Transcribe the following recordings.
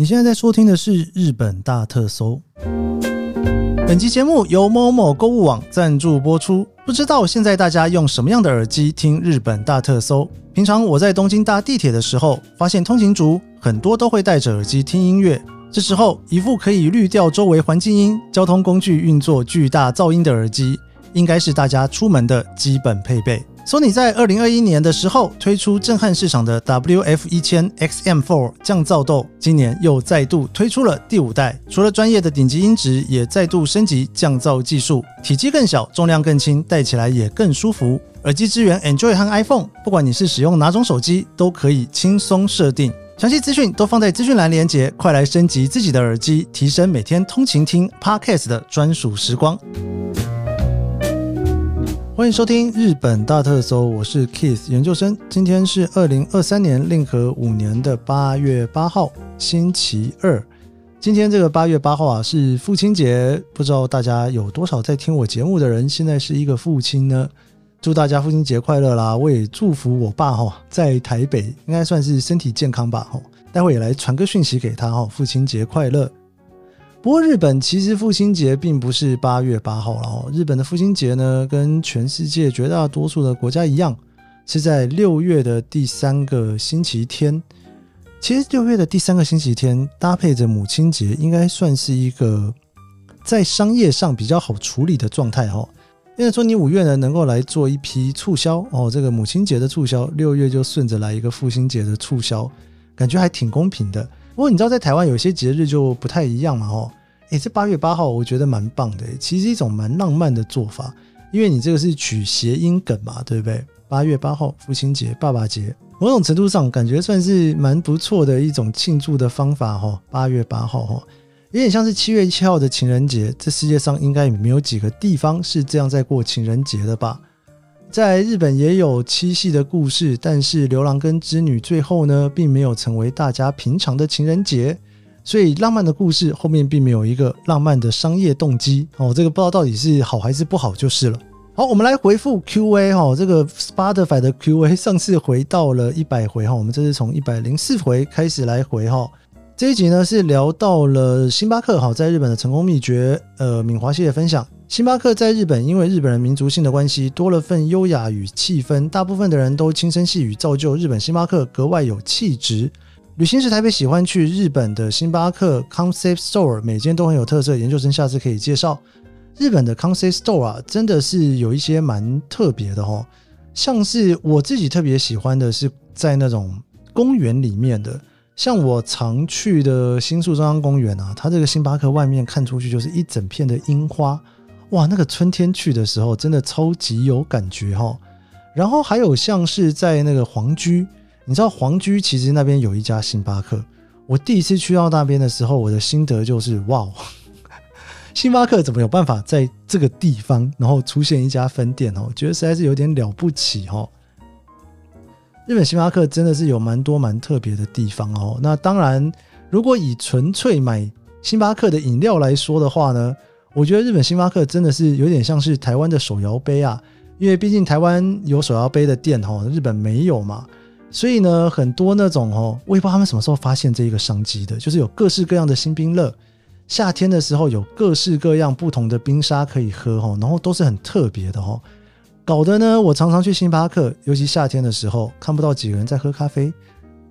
你现在在收听的是日本大特搜。本期节目由某某购物网赞助播出。不知道现在大家用什么样的耳机听日本大特搜？平常我在东京搭地铁的时候，发现通勤族很多都会戴着耳机听音乐。这时候，一副可以滤掉周围环境音、交通工具运作巨大噪音的耳机，应该是大家出门的基本配备。索尼在二零二一年的时候推出震撼市场的 WF 一千 XM4 降噪豆，今年又再度推出了第五代，除了专业的顶级音质，也再度升级降噪技术，体积更小，重量更轻，戴起来也更舒服。耳机支援 Android 和 iPhone，不管你是使用哪种手机，都可以轻松设定。详细资讯都放在资讯栏连接，快来升级自己的耳机，提升每天通勤听 Podcast 的专属时光。欢迎收听日本大特搜，我是 Keith 研究生。今天是二零二三年令和五年的八月八号，星期二。今天这个八月八号啊，是父亲节。不知道大家有多少在听我节目的人，现在是一个父亲呢？祝大家父亲节快乐啦！我也祝福我爸哈，在台北应该算是身体健康吧哈。待会也来传个讯息给他哈，父亲节快乐。不过日本其实父亲节并不是八月八号了哦，日本的父亲节呢，跟全世界绝大多数的国家一样，是在六月的第三个星期天。其实六月的第三个星期天搭配着母亲节，应该算是一个在商业上比较好处理的状态哈。因为说你五月呢能够来做一批促销哦，这个母亲节的促销，六月就顺着来一个父亲节的促销，感觉还挺公平的。不过你知道在台湾有些节日就不太一样嘛哦，诶，这八月八号我觉得蛮棒的，其实一种蛮浪漫的做法，因为你这个是取谐音梗嘛，对不对？八月八号父亲节、爸爸节，某种程度上感觉算是蛮不错的一种庆祝的方法哈。八月八号哈。有点像是七月七号的情人节，这世界上应该也没有几个地方是这样在过情人节的吧？在日本也有七夕的故事，但是牛郎跟织女最后呢，并没有成为大家平常的情人节，所以浪漫的故事后面并没有一个浪漫的商业动机哦。这个不知道到底是好还是不好就是了。好，我们来回复 Q&A 哈，这个 Spotify 的 Q&A 上次回到了一百回哈，我们这是从一百零四回开始来回哈。这一集呢是聊到了星巴克哈在日本的成功秘诀，呃，敏华系列分享。星巴克在日本因为日本人民族性的关系，多了份优雅与气氛，大部分的人都轻声细语，造就日本星巴克格外有气质。旅行时台北喜欢去日本的星巴克 Concept Store，每间都很有特色。研究生下次可以介绍日本的 Concept Store 啊，真的是有一些蛮特别的哈，像是我自己特别喜欢的是在那种公园里面的。像我常去的新宿中央公园啊，它这个星巴克外面看出去就是一整片的樱花，哇，那个春天去的时候真的超级有感觉哈。然后还有像是在那个皇居，你知道皇居其实那边有一家星巴克，我第一次去到那边的时候，我的心得就是哇，星巴克怎么有办法在这个地方然后出现一家分店哦？我觉得实在是有点了不起哈。日本星巴克真的是有蛮多蛮特别的地方哦。那当然，如果以纯粹买星巴克的饮料来说的话呢，我觉得日本星巴克真的是有点像是台湾的手摇杯啊。因为毕竟台湾有手摇杯的店哈，日本没有嘛，所以呢，很多那种哦，我也不知道他们什么时候发现这一个商机的，就是有各式各样的新冰乐，夏天的时候有各式各样不同的冰沙可以喝哈，然后都是很特别的哈。搞得呢，我常常去星巴克，尤其夏天的时候，看不到几个人在喝咖啡，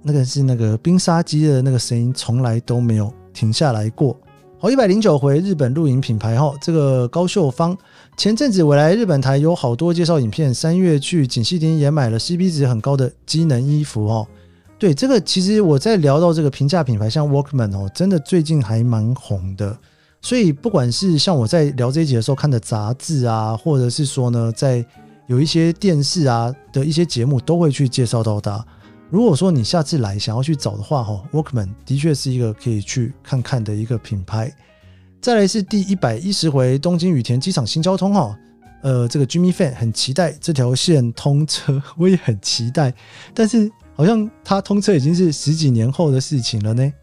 那个是那个冰沙机的那个声音，从来都没有停下来过。好，一百零九回日本露营品牌哈，这个高秀芳前阵子我来日本台有好多介绍影片，三月去锦溪店也买了 CP 值很高的机能衣服哦。对，这个其实我在聊到这个平价品牌，像 Workman 哦，真的最近还蛮红的。所以，不管是像我在聊这一集的时候看的杂志啊，或者是说呢，在有一些电视啊的一些节目，都会去介绍到它。如果说你下次来想要去找的话，哈，Workman 的确是一个可以去看看的一个品牌。再来是第一百一十回东京羽田机场新交通，哈，呃，这个 Jimmy Fan 很期待这条线通车，我也很期待，但是好像它通车已经是十几年后的事情了呢。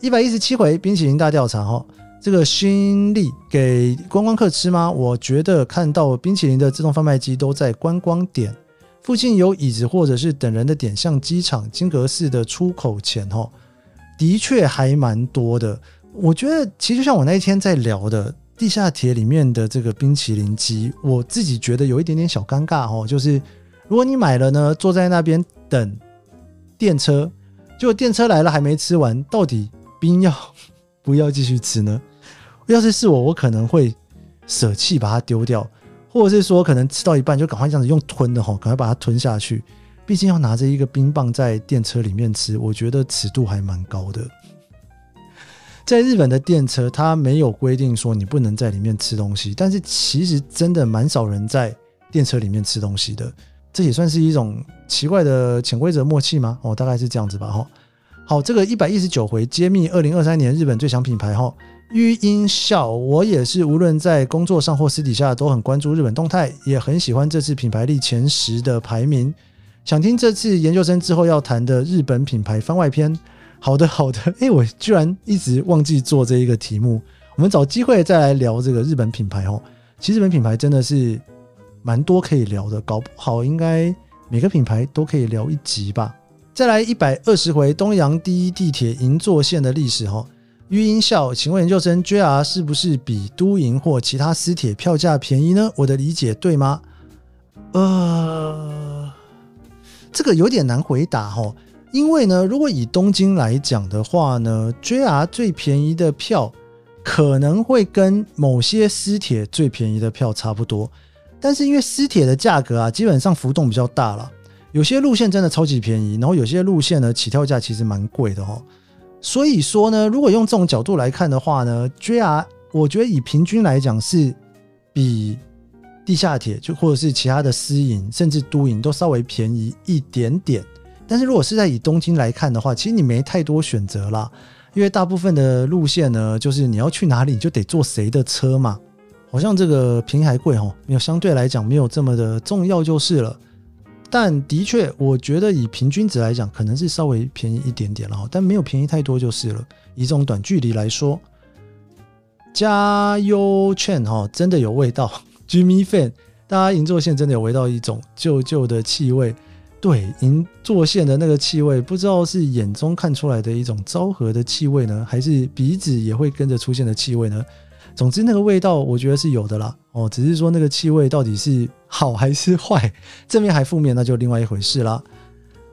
一百一十七回冰淇淋大调查，哈。这个新力给观光客吃吗？我觉得看到冰淇淋的自动贩卖机都在观光点附近有椅子或者是等人的点，像机场金阁寺的出口前哦。的确还蛮多的。我觉得其实像我那一天在聊的地下铁里面的这个冰淇淋机，我自己觉得有一点点小尴尬哦，就是如果你买了呢，坐在那边等电车，结果电车来了还没吃完，到底冰要不要继续吃呢？要是是我，我可能会舍弃把它丢掉，或者是说可能吃到一半就赶快这样子用吞的吼，赶快把它吞下去。毕竟要拿着一个冰棒在电车里面吃，我觉得尺度还蛮高的。在日本的电车，它没有规定说你不能在里面吃东西，但是其实真的蛮少人在电车里面吃东西的。这也算是一种奇怪的潜规则默契吗？哦，大概是这样子吧。哈，好，这个一百一十九回揭秘二零二三年日本最强品牌哈。育音笑，我也是，无论在工作上或私底下都很关注日本动态，也很喜欢这次品牌力前十的排名。想听这次研究生之后要谈的日本品牌番外篇。好的，好的。哎，我居然一直忘记做这一个题目，我们找机会再来聊这个日本品牌哦。其实日本品牌真的是蛮多可以聊的，搞不好应该每个品牌都可以聊一集吧。再来一百二十回东洋第一地铁银座线的历史哈。余音笑，请问研究生 JR 是不是比都营或其他私铁票价便宜呢？我的理解对吗？呃，这个有点难回答哈，因为呢，如果以东京来讲的话呢，JR 最便宜的票可能会跟某些私铁最便宜的票差不多，但是因为私铁的价格啊，基本上浮动比较大了，有些路线真的超级便宜，然后有些路线呢起跳价其实蛮贵的哈。所以说呢，如果用这种角度来看的话呢，JR 我觉得以平均来讲是比地下铁就或者是其他的私营甚至都营都稍微便宜一点点。但是如果是在以东京来看的话，其实你没太多选择啦，因为大部分的路线呢，就是你要去哪里你就得坐谁的车嘛。好像这个平台贵哦，没有相对来讲没有这么的重要就是了。但的确，我觉得以平均值来讲，可能是稍微便宜一点点了，但没有便宜太多就是了。以这种短距离来说，加油券哈，真的有味道。Jimmy Fan，大家银座线真的有闻到一种旧旧的气味。对，银座线的那个气味，不知道是眼中看出来的一种昭和的气味呢，还是鼻子也会跟着出现的气味呢？总之，那个味道我觉得是有的啦。哦，只是说那个气味到底是好还是坏，正面还负面，那就另外一回事啦。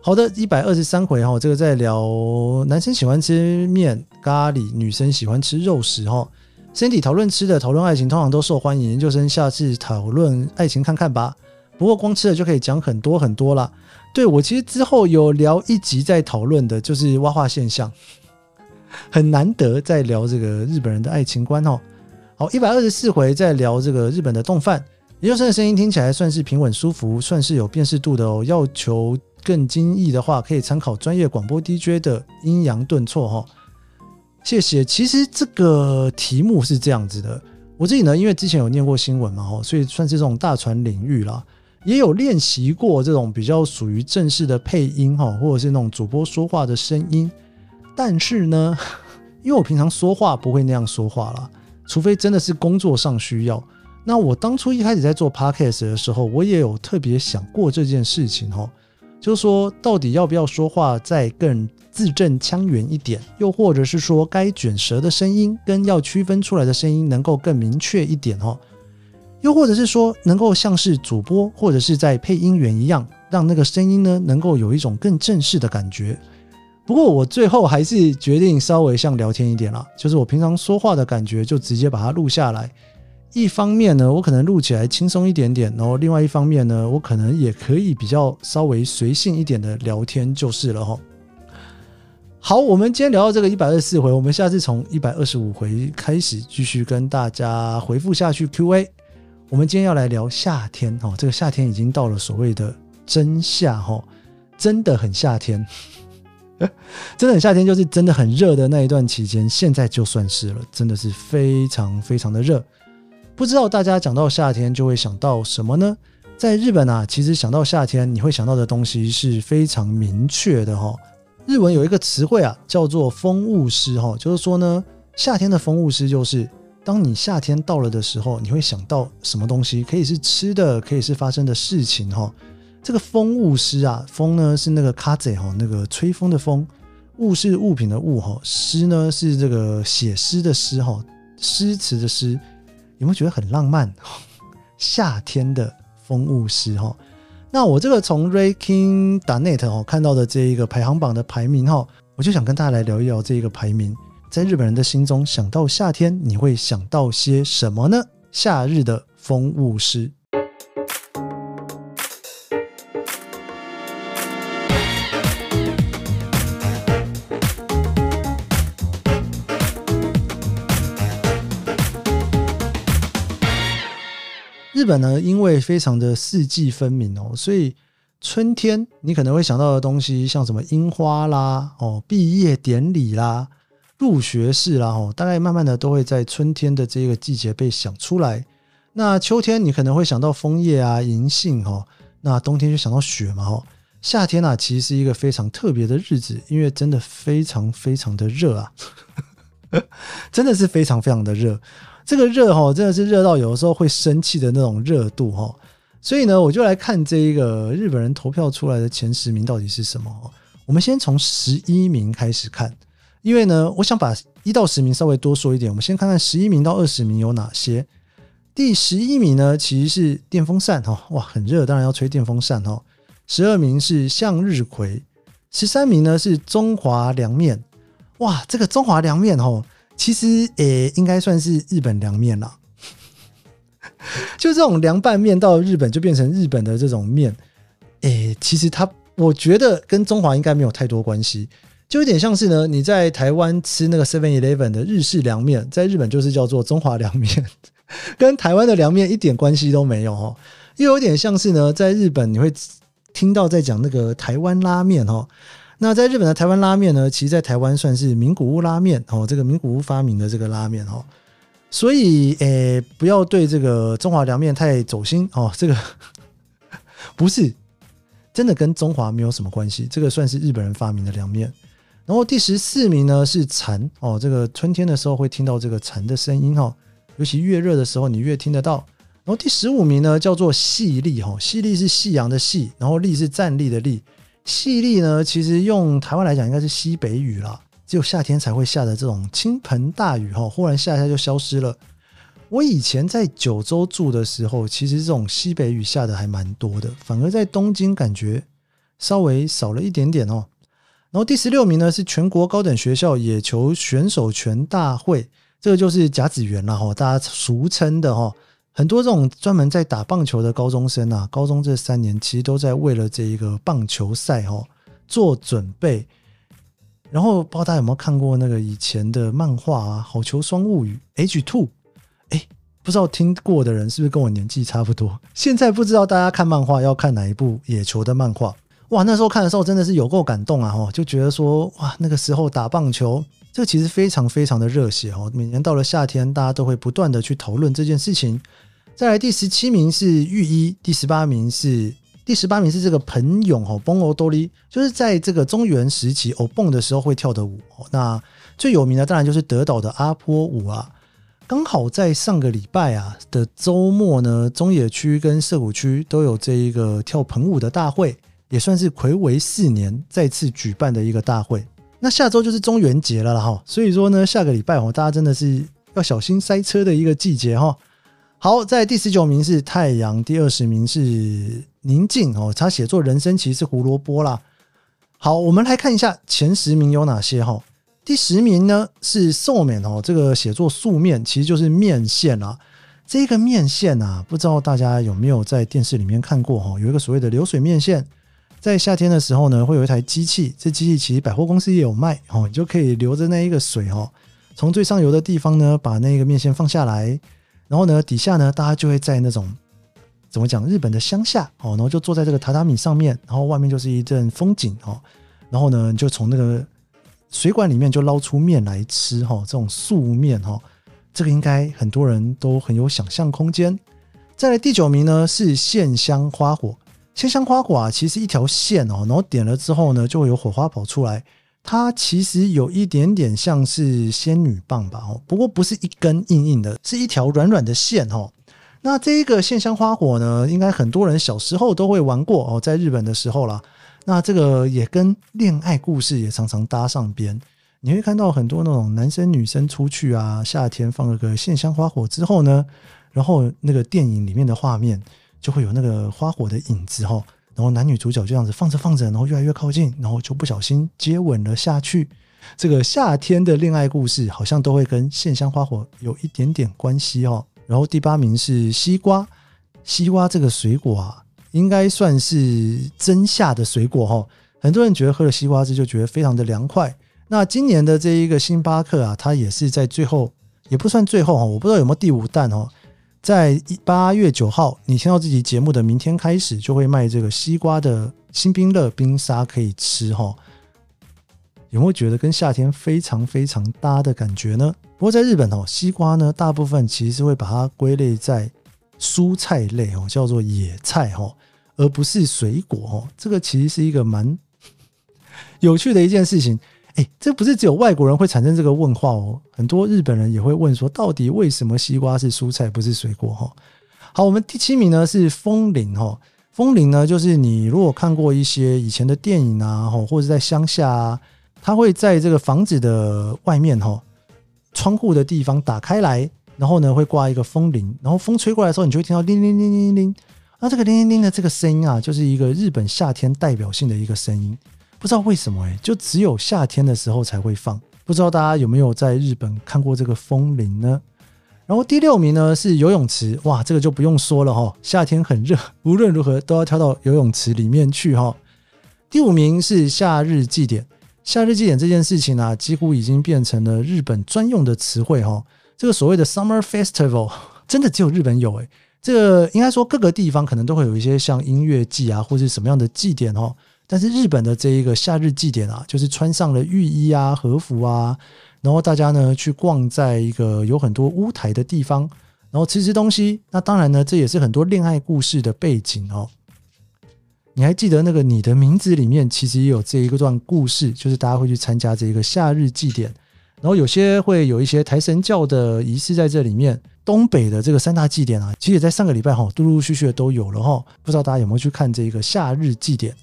好的，一百二十三回哈，这个在聊男生喜欢吃面咖喱，女生喜欢吃肉食哈。身体讨论吃的，讨论爱情，通常都受欢迎。研究生下次讨论爱情看看吧。不过光吃的就可以讲很多很多了。对我其实之后有聊一集在讨论的，就是蛙化现象，很难得在聊这个日本人的爱情观哦。好，一百二十四回在聊这个日本的动漫，研究生的声音听起来算是平稳舒服，算是有辨识度的哦。要求更精益的话，可以参考专业广播 DJ 的阴阳顿挫哈。谢谢。其实这个题目是这样子的，我自己呢，因为之前有念过新闻嘛，所以算是这种大传领域啦，也有练习过这种比较属于正式的配音哈，或者是那种主播说话的声音。但是呢，因为我平常说话不会那样说话啦。除非真的是工作上需要，那我当初一开始在做 podcast 的时候，我也有特别想过这件事情哈，就是说到底要不要说话再更字正腔圆一点，又或者是说该卷舌的声音跟要区分出来的声音能够更明确一点哈，又或者是说能够像是主播或者是在配音员一样，让那个声音呢能够有一种更正式的感觉。不过我最后还是决定稍微像聊天一点啦，就是我平常说话的感觉就直接把它录下来。一方面呢，我可能录起来轻松一点点，然后另外一方面呢，我可能也可以比较稍微随性一点的聊天就是了哈。好，我们今天聊到这个一百二十四回，我们下次从一百二十五回开始继续跟大家回复下去 Q&A。我们今天要来聊夏天哦，这个夏天已经到了所谓的真夏哈，真的很夏天。真的很夏天，就是真的很热的那一段期间。现在就算是了，真的是非常非常的热。不知道大家讲到夏天就会想到什么呢？在日本啊，其实想到夏天，你会想到的东西是非常明确的哈。日文有一个词汇啊，叫做“风物诗”哈，就是说呢，夏天的风物诗就是当你夏天到了的时候，你会想到什么东西？可以是吃的，可以是发生的事情哈。这个风物诗啊，风呢是那个卡贼哈，那个吹风的风，物是物品的物哈，诗呢是这个写诗的诗哈，诗词的诗，有没有觉得很浪漫？夏天的风物诗哈。那我这个从 Ranking 打 Net 哦看到的这一个排行榜的排名哈，我就想跟大家来聊一聊这一个排名，在日本人的心中想到夏天，你会想到些什么呢？夏日的风物诗。日本呢，因为非常的四季分明哦，所以春天你可能会想到的东西，像什么樱花啦、哦毕业典礼啦、入学式啦，哦，大概慢慢的都会在春天的这个季节被想出来。那秋天你可能会想到枫叶啊、银杏哦，那冬天就想到雪嘛，哦，夏天啊，其实是一个非常特别的日子，因为真的非常非常的热啊，真的是非常非常的热。这个热哈，真的是热到有的时候会生气的那种热度哈，所以呢，我就来看这一个日本人投票出来的前十名到底是什么。我们先从十一名开始看，因为呢，我想把一到十名稍微多说一点。我们先看看十一名到二十名有哪些。第十一名呢，其实是电风扇哈，哇，很热，当然要吹电风扇哈。十二名是向日葵，十三名呢是中华凉面，哇，这个中华凉面哈。其实，诶，应该算是日本凉面了。就这种凉拌面到日本就变成日本的这种面，诶，其实它，我觉得跟中华应该没有太多关系，就有点像是呢，你在台湾吃那个 Seven Eleven 的日式凉面，在日本就是叫做中华凉面，跟台湾的凉面一点关系都没有哦。又有点像是呢，在日本你会听到在讲那个台湾拉面哦。那在日本的台湾拉面呢，其实，在台湾算是名古屋拉面哦，这个名古屋发明的这个拉面哦，所以诶，不要对这个中华凉面太走心哦，这个不是真的跟中华没有什么关系，这个算是日本人发明的凉面。然后第十四名呢是蝉哦，这个春天的时候会听到这个蝉的声音哦，尤其越热的时候你越听得到。然后第十五名呢叫做细粒哈，细粒是夕阳的细，然后粒是站立的立。细粒呢，其实用台湾来讲，应该是西北雨啦，只有夏天才会下的这种倾盆大雨哈，忽然下下就消失了。我以前在九州住的时候，其实这种西北雨下的还蛮多的，反而在东京感觉稍微少了一点点哦。然后第十六名呢是全国高等学校野球选手权大会，这个就是甲子园了哈，大家俗称的哈。很多这种专门在打棒球的高中生啊，高中这三年其实都在为了这一个棒球赛哦做准备。然后不知道大家有没有看过那个以前的漫画啊，《好球双物语》H Two，哎，不知道听过的人是不是跟我年纪差不多？现在不知道大家看漫画要看哪一部野球的漫画？哇，那时候看的时候真的是有够感动啊！哈，就觉得说哇，那个时候打棒球，这其实非常非常的热血哦。每年到了夏天，大家都会不断的去讨论这件事情。再来第十七名是御医，第十八名是第十八名是这个彭勇哦，蹦欧多利，就是在这个中原时期偶蹦的时候会跳的舞。那最有名的当然就是德岛的阿波舞啊。刚好在上个礼拜啊的周末呢，中野区跟涩谷区都有这一个跳盆舞的大会，也算是魁违四年再次举办的一个大会。那下周就是中元节了哈，所以说呢，下个礼拜哦，大家真的是要小心塞车的一个季节哈。好，在第十九名是太阳，第二十名是宁静哦。他写作人生其实是胡萝卜啦。好，我们来看一下前十名有哪些哈。第十名呢是寿面哦，这个写作素面其实就是面线啊。这个面线啊，不知道大家有没有在电视里面看过哈？有一个所谓的流水面线，在夏天的时候呢，会有一台机器，这机器其实百货公司也有卖哦，你就可以留着那一个水哦，从最上游的地方呢，把那个面线放下来。然后呢，底下呢，大家就会在那种怎么讲，日本的乡下哦，然后就坐在这个榻榻米上面，然后外面就是一阵风景哦，然后呢，你就从那个水管里面就捞出面来吃哈，这种素面哈，这个应该很多人都很有想象空间。再来第九名呢是线香花火，线香花火啊，其实一条线哦，然后点了之后呢，就会有火花跑出来。它其实有一点点像是仙女棒吧，哦，不过不是一根硬硬的，是一条软软的线，哦。那这一个线香花火呢，应该很多人小时候都会玩过哦，在日本的时候啦，那这个也跟恋爱故事也常常搭上边。你会看到很多那种男生女生出去啊，夏天放了个线香花火之后呢，然后那个电影里面的画面就会有那个花火的影子哈，然后男女主角就这样子放着放着，然后越来越靠近，然后就不小心接吻了下去。这个夏天的恋爱故事好像都会跟线香花火有一点点关系哦。然后第八名是西瓜，西瓜这个水果啊，应该算是真夏的水果哈。很多人觉得喝了西瓜汁就觉得非常的凉快。那今年的这一个星巴克啊，它也是在最后，也不算最后哈，我不知道有没有第五弹哦。在八月九号，你听到这集节目的明天开始，就会卖这个西瓜的新冰乐冰沙可以吃哈。有没有觉得跟夏天非常非常搭的感觉呢？不过在日本哦，西瓜呢，大部分其实是会把它归类在蔬菜类哦，叫做野菜哦，而不是水果哦。这个其实是一个蛮 有趣的一件事情。哎，这不是只有外国人会产生这个问话哦，很多日本人也会问说，到底为什么西瓜是蔬菜不是水果？哈，好，我们第七名呢是风铃哈，风铃呢就是你如果看过一些以前的电影啊，哈，或者在乡下啊，它会在这个房子的外面哈，窗户的地方打开来，然后呢会挂一个风铃，然后风吹过来的时候，你就会听到铃铃铃铃铃，那这个铃铃铃的这个声音啊，就是一个日本夏天代表性的一个声音。不知道为什么哎，就只有夏天的时候才会放。不知道大家有没有在日本看过这个风铃呢？然后第六名呢是游泳池，哇，这个就不用说了哈，夏天很热，无论如何都要跳到游泳池里面去哈。第五名是夏日祭典，夏日祭典这件事情呢，几乎已经变成了日本专用的词汇哈。这个所谓的 Summer Festival，真的只有日本有哎。这个应该说各个地方可能都会有一些像音乐季啊，或是什么样的祭典哦。但是日本的这一个夏日祭典啊，就是穿上了浴衣啊、和服啊，然后大家呢去逛在一个有很多屋台的地方，然后吃吃东西。那当然呢，这也是很多恋爱故事的背景哦。你还记得那个你的名字里面其实也有这一个段故事，就是大家会去参加这个夏日祭典，然后有些会有一些抬神教的仪式在这里面。东北的这个三大祭典啊，其实也在上个礼拜哈，陆陆续续的都有了哈。不知道大家有没有去看这个夏日祭典？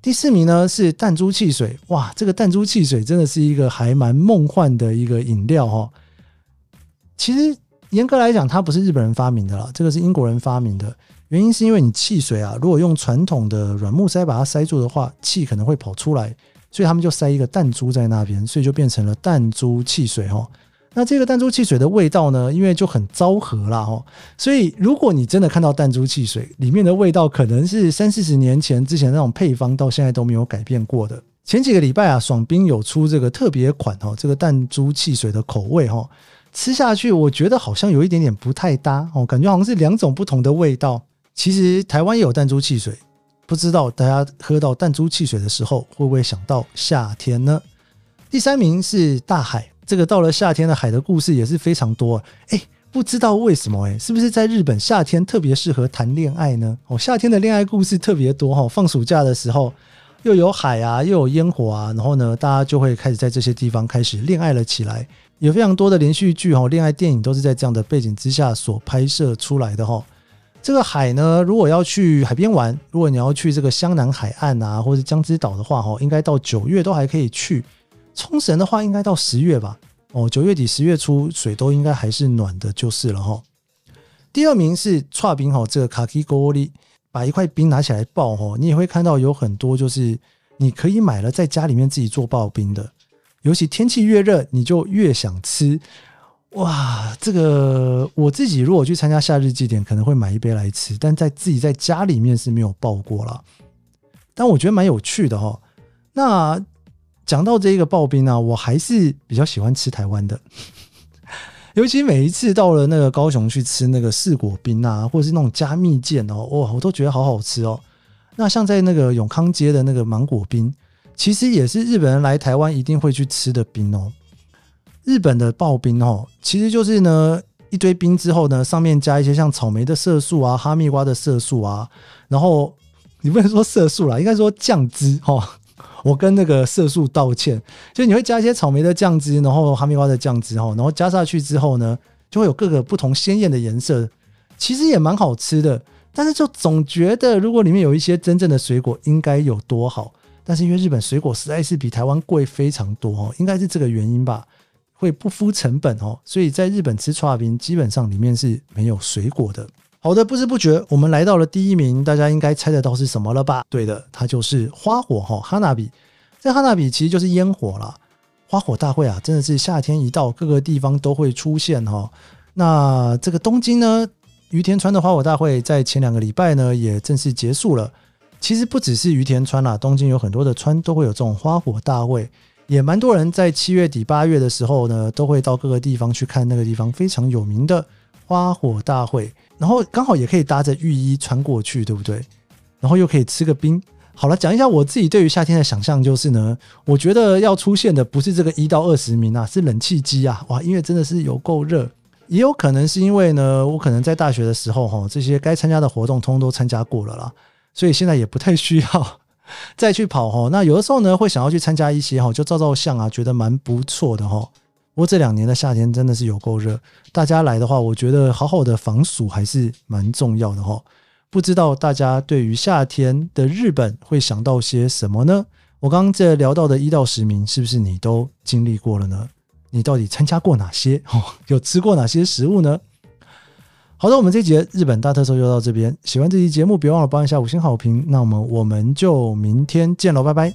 第四名呢是弹珠汽水，哇，这个弹珠汽水真的是一个还蛮梦幻的一个饮料哈。其实严格来讲，它不是日本人发明的啦，这个是英国人发明的。原因是因为你汽水啊，如果用传统的软木塞把它塞住的话，气可能会跑出来，所以他们就塞一个弹珠在那边，所以就变成了弹珠汽水哈。那这个弹珠汽水的味道呢？因为就很昭和啦，哦，所以如果你真的看到弹珠汽水里面的味道，可能是三四十年前之前那种配方，到现在都没有改变过的。前几个礼拜啊，爽冰有出这个特别款哈，这个弹珠汽水的口味哈，吃下去我觉得好像有一点点不太搭哦，感觉好像是两种不同的味道。其实台湾也有弹珠汽水，不知道大家喝到弹珠汽水的时候会不会想到夏天呢？第三名是大海。这个到了夏天的海的故事也是非常多，哎，不知道为什么，哎，是不是在日本夏天特别适合谈恋爱呢？哦，夏天的恋爱故事特别多哈，放暑假的时候又有海啊，又有烟火啊，然后呢，大家就会开始在这些地方开始恋爱了起来。有非常多的连续剧哈，恋爱电影都是在这样的背景之下所拍摄出来的哈。这个海呢，如果要去海边玩，如果你要去这个湘南海岸啊，或者江之岛的话哈，应该到九月都还可以去。冲绳的话，应该到十月吧。哦，九月底十月初，水都应该还是暖的，就是了哈。第二名是串冰哈，这个卡基锅里把一块冰拿起来爆哈，你也会看到有很多就是你可以买了在家里面自己做刨冰的。尤其天气越热，你就越想吃。哇，这个我自己如果去参加夏日祭典，可能会买一杯来吃，但在自己在家里面是没有爆过了。但我觉得蛮有趣的哈。那讲到这一个刨冰啊，我还是比较喜欢吃台湾的，尤其每一次到了那个高雄去吃那个四果冰啊，或者是那种加蜜饯哦，哇，我都觉得好好吃哦。那像在那个永康街的那个芒果冰，其实也是日本人来台湾一定会去吃的冰哦。日本的刨冰哦，其实就是呢一堆冰之后呢，上面加一些像草莓的色素啊、哈密瓜的色素啊，然后你不能说色素啦，应该说酱汁哦。我跟那个色素道歉，就你会加一些草莓的酱汁，然后哈密瓜的酱汁哈，然后加下去之后呢，就会有各个不同鲜艳的颜色，其实也蛮好吃的。但是就总觉得如果里面有一些真正的水果，应该有多好。但是因为日本水果实在是比台湾贵非常多哦，应该是这个原因吧，会不敷成本哦，所以在日本吃刨冰基本上里面是没有水果的。好的，不知不觉我们来到了第一名，大家应该猜得到是什么了吧？对的，它就是花火哈，哈娜比。这哈娜比其实就是烟火啦。花火大会啊，真的是夏天一到，各个地方都会出现哈。那这个东京呢，于田川的花火大会在前两个礼拜呢也正式结束了。其实不只是于田川啦，东京有很多的川都会有这种花火大会，也蛮多人在七月底八月的时候呢，都会到各个地方去看那个地方非常有名的花火大会，然后刚好也可以搭着浴衣穿过去，对不对？然后又可以吃个冰。好了，讲一下我自己对于夏天的想象，就是呢，我觉得要出现的不是这个一到二十名啊，是冷气机啊，哇，因为真的是有够热，也有可能是因为呢，我可能在大学的时候哈，这些该参加的活动通通都参加过了啦，所以现在也不太需要 再去跑哈。那有的时候呢，会想要去参加一些哈，就照照相啊，觉得蛮不错的哈。不过这两年的夏天真的是有够热，大家来的话，我觉得好好的防暑还是蛮重要的哈。不知道大家对于夏天的日本会想到些什么呢？我刚刚这聊到的一到十名，是不是你都经历过了呢？你到底参加过哪些？有吃过哪些食物呢？好的，我们这节日本大特搜就到这边。喜欢这期节目，别忘了帮一下五星好评。那我们我们就明天见喽，拜拜。